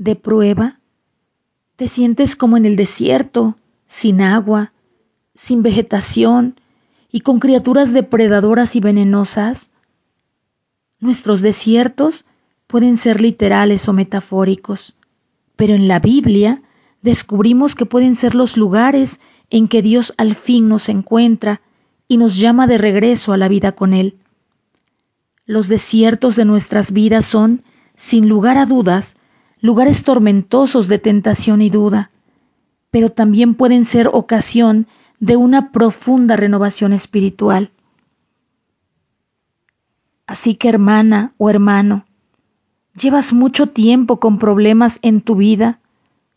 De prueba, te sientes como en el desierto, sin agua, sin vegetación y con criaturas depredadoras y venenosas. Nuestros desiertos pueden ser literales o metafóricos, pero en la Biblia descubrimos que pueden ser los lugares en que Dios al fin nos encuentra y nos llama de regreso a la vida con Él. Los desiertos de nuestras vidas son, sin lugar a dudas, lugares tormentosos de tentación y duda, pero también pueden ser ocasión de una profunda renovación espiritual. Así que hermana o hermano, llevas mucho tiempo con problemas en tu vida,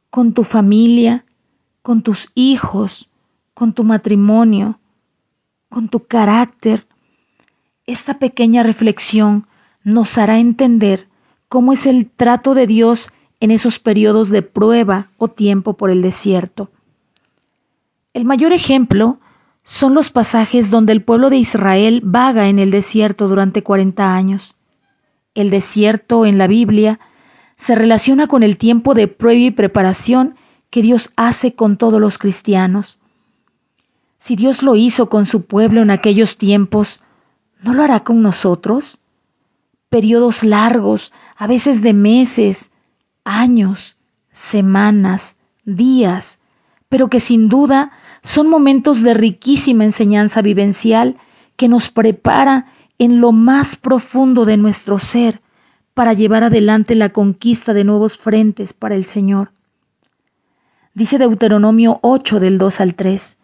con tu familia, con tus hijos, con tu matrimonio, con tu carácter. Esta pequeña reflexión nos hará entender cómo es el trato de Dios en esos periodos de prueba o tiempo por el desierto. El mayor ejemplo son los pasajes donde el pueblo de Israel vaga en el desierto durante 40 años. El desierto en la Biblia se relaciona con el tiempo de prueba y preparación que Dios hace con todos los cristianos. Si Dios lo hizo con su pueblo en aquellos tiempos, ¿no lo hará con nosotros? Periodos largos, a veces de meses, años, semanas, días, pero que sin duda son momentos de riquísima enseñanza vivencial que nos prepara en lo más profundo de nuestro ser para llevar adelante la conquista de nuevos frentes para el Señor. Dice Deuteronomio 8 del 2 al 3,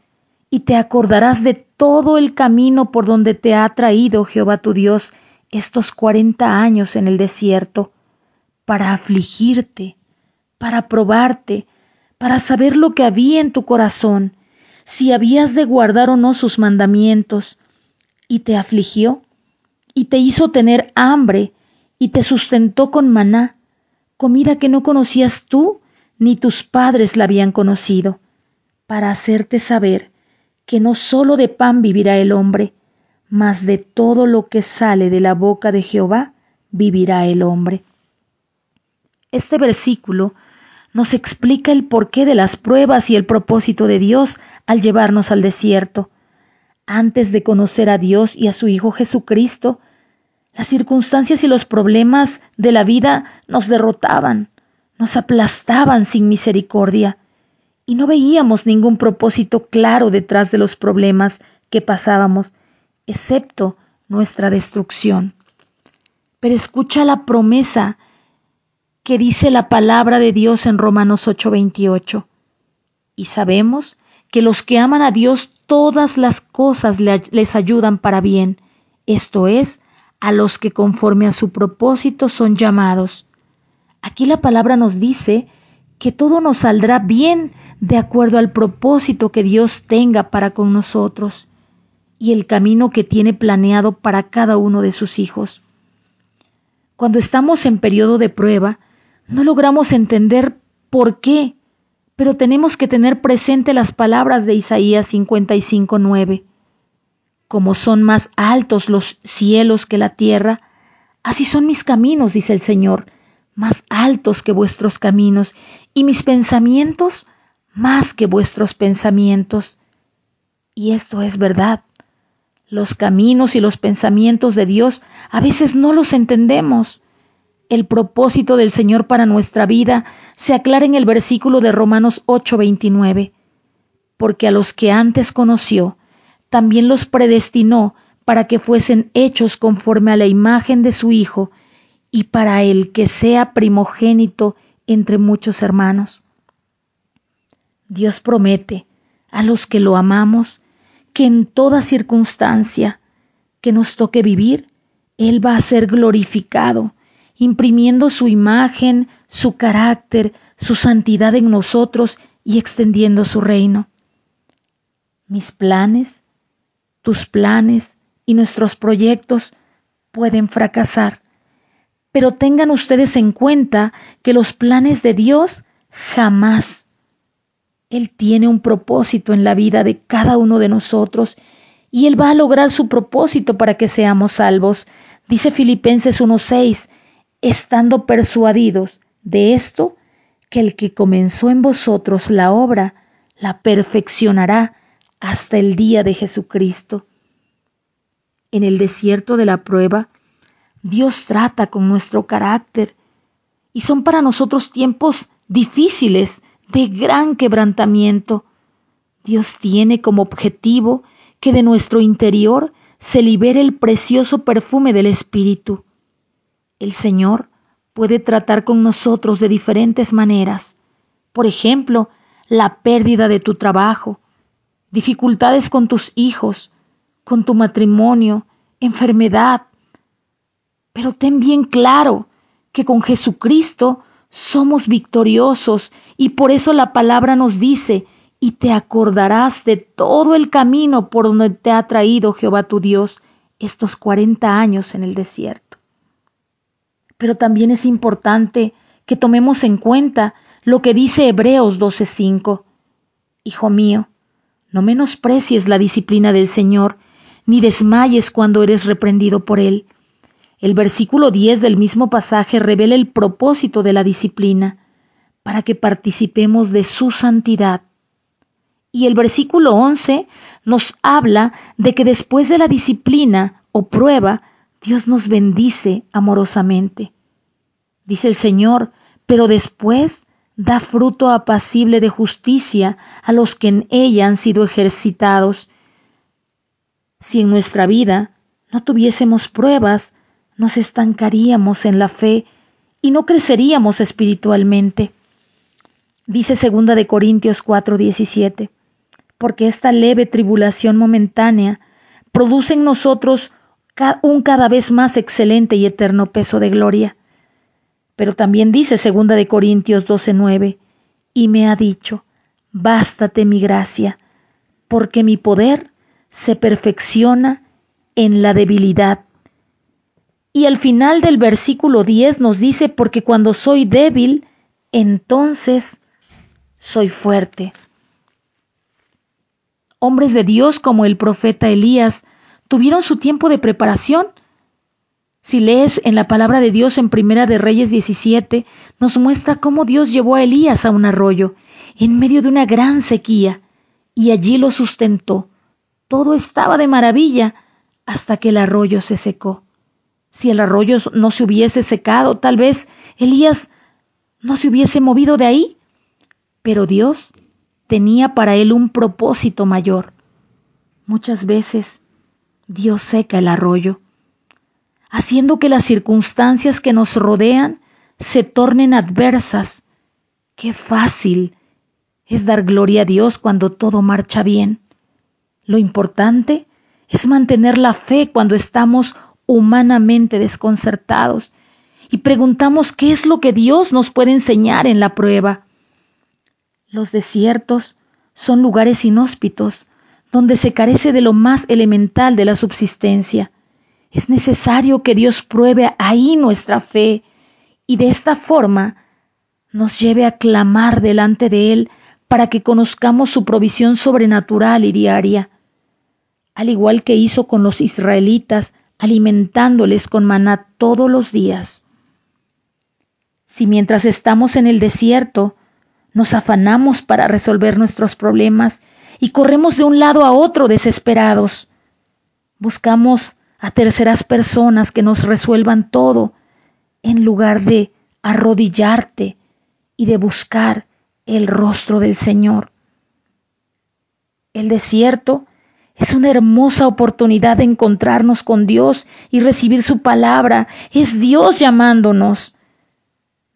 y te acordarás de todo el camino por donde te ha traído Jehová tu Dios estos cuarenta años en el desierto para afligirte, para probarte, para saber lo que había en tu corazón, si habías de guardar o no sus mandamientos, y te afligió, y te hizo tener hambre, y te sustentó con maná, comida que no conocías tú, ni tus padres la habían conocido, para hacerte saber que no sólo de pan vivirá el hombre, mas de todo lo que sale de la boca de Jehová vivirá el hombre. Este versículo nos explica el porqué de las pruebas y el propósito de Dios al llevarnos al desierto. Antes de conocer a Dios y a su Hijo Jesucristo, las circunstancias y los problemas de la vida nos derrotaban, nos aplastaban sin misericordia, y no veíamos ningún propósito claro detrás de los problemas que pasábamos excepto nuestra destrucción. Pero escucha la promesa que dice la palabra de Dios en Romanos 8:28. Y sabemos que los que aman a Dios todas las cosas les ayudan para bien, esto es, a los que conforme a su propósito son llamados. Aquí la palabra nos dice que todo nos saldrá bien de acuerdo al propósito que Dios tenga para con nosotros y el camino que tiene planeado para cada uno de sus hijos. Cuando estamos en periodo de prueba, no logramos entender por qué, pero tenemos que tener presente las palabras de Isaías 55:9. Como son más altos los cielos que la tierra, así son mis caminos, dice el Señor, más altos que vuestros caminos, y mis pensamientos más que vuestros pensamientos. Y esto es verdad. Los caminos y los pensamientos de Dios a veces no los entendemos. El propósito del Señor para nuestra vida se aclara en el versículo de Romanos 8:29, porque a los que antes conoció, también los predestinó para que fuesen hechos conforme a la imagen de su Hijo, y para el que sea primogénito entre muchos hermanos. Dios promete a los que lo amamos que en toda circunstancia que nos toque vivir, Él va a ser glorificado imprimiendo su imagen, su carácter, su santidad en nosotros y extendiendo su reino. Mis planes, tus planes y nuestros proyectos pueden fracasar, pero tengan ustedes en cuenta que los planes de Dios jamás. Él tiene un propósito en la vida de cada uno de nosotros y Él va a lograr su propósito para que seamos salvos. Dice Filipenses 1.6, estando persuadidos de esto, que el que comenzó en vosotros la obra, la perfeccionará hasta el día de Jesucristo. En el desierto de la prueba, Dios trata con nuestro carácter y son para nosotros tiempos difíciles, de gran quebrantamiento. Dios tiene como objetivo que de nuestro interior se libere el precioso perfume del Espíritu. El Señor puede tratar con nosotros de diferentes maneras. Por ejemplo, la pérdida de tu trabajo, dificultades con tus hijos, con tu matrimonio, enfermedad. Pero ten bien claro que con Jesucristo somos victoriosos y por eso la palabra nos dice, y te acordarás de todo el camino por donde te ha traído Jehová tu Dios estos cuarenta años en el desierto. Pero también es importante que tomemos en cuenta lo que dice Hebreos 12:5. Hijo mío, no menosprecies la disciplina del Señor, ni desmayes cuando eres reprendido por Él el versículo 10 del mismo pasaje revela el propósito de la disciplina, para que participemos de su santidad. Y el versículo 11 nos habla de que después de la disciplina o prueba, Dios nos bendice amorosamente. Dice el Señor, pero después da fruto apacible de justicia a los que en ella han sido ejercitados. Si en nuestra vida no tuviésemos pruebas, nos estancaríamos en la fe y no creceríamos espiritualmente. Dice segunda de Corintios 4:17, porque esta leve tribulación momentánea produce en nosotros un cada vez más excelente y eterno peso de gloria. Pero también dice segunda de Corintios 12:9, y me ha dicho, bástate mi gracia, porque mi poder se perfecciona en la debilidad. Y al final del versículo 10 nos dice, porque cuando soy débil, entonces soy fuerte. Hombres de Dios como el profeta Elías tuvieron su tiempo de preparación. Si lees en la palabra de Dios en Primera de Reyes 17, nos muestra cómo Dios llevó a Elías a un arroyo en medio de una gran sequía y allí lo sustentó. Todo estaba de maravilla hasta que el arroyo se secó. Si el arroyo no se hubiese secado, tal vez Elías no se hubiese movido de ahí. Pero Dios tenía para él un propósito mayor. Muchas veces Dios seca el arroyo, haciendo que las circunstancias que nos rodean se tornen adversas. Qué fácil es dar gloria a Dios cuando todo marcha bien. Lo importante es mantener la fe cuando estamos humanamente desconcertados y preguntamos qué es lo que Dios nos puede enseñar en la prueba. Los desiertos son lugares inhóspitos donde se carece de lo más elemental de la subsistencia. Es necesario que Dios pruebe ahí nuestra fe y de esta forma nos lleve a clamar delante de Él para que conozcamos su provisión sobrenatural y diaria. Al igual que hizo con los israelitas alimentándoles con maná todos los días. Si mientras estamos en el desierto nos afanamos para resolver nuestros problemas y corremos de un lado a otro desesperados, buscamos a terceras personas que nos resuelvan todo en lugar de arrodillarte y de buscar el rostro del Señor. El desierto es una hermosa oportunidad de encontrarnos con Dios y recibir su palabra. Es Dios llamándonos.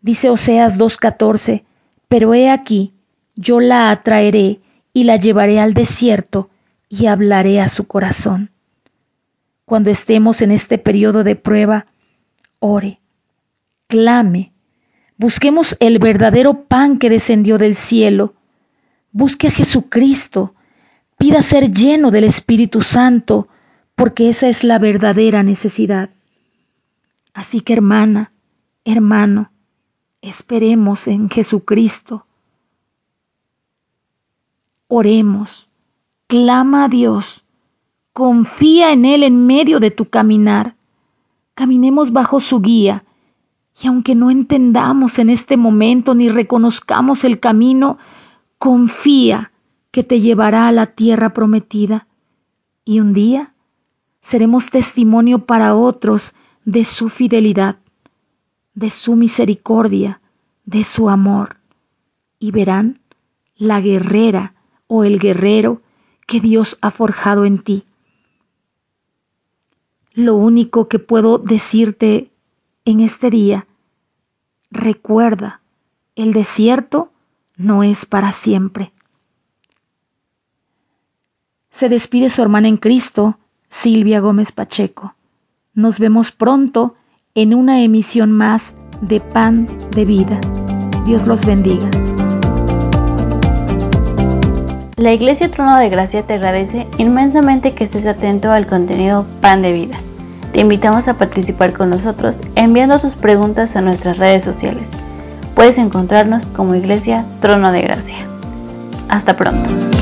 Dice Oseas 2.14, pero he aquí, yo la atraeré y la llevaré al desierto y hablaré a su corazón. Cuando estemos en este periodo de prueba, ore, clame, busquemos el verdadero pan que descendió del cielo, busque a Jesucristo, pida ser lleno del Espíritu Santo, porque esa es la verdadera necesidad. Así que hermana, hermano, esperemos en Jesucristo. Oremos, clama a Dios, confía en Él en medio de tu caminar. Caminemos bajo su guía y aunque no entendamos en este momento ni reconozcamos el camino, confía que te llevará a la tierra prometida. Y un día seremos testimonio para otros de su fidelidad, de su misericordia, de su amor. Y verán la guerrera o el guerrero que Dios ha forjado en ti. Lo único que puedo decirte en este día, recuerda, el desierto no es para siempre. Se despide su hermana en Cristo, Silvia Gómez Pacheco. Nos vemos pronto en una emisión más de Pan de Vida. Dios los bendiga. La Iglesia Trono de Gracia te agradece inmensamente que estés atento al contenido Pan de Vida. Te invitamos a participar con nosotros enviando tus preguntas a nuestras redes sociales. Puedes encontrarnos como Iglesia Trono de Gracia. Hasta pronto.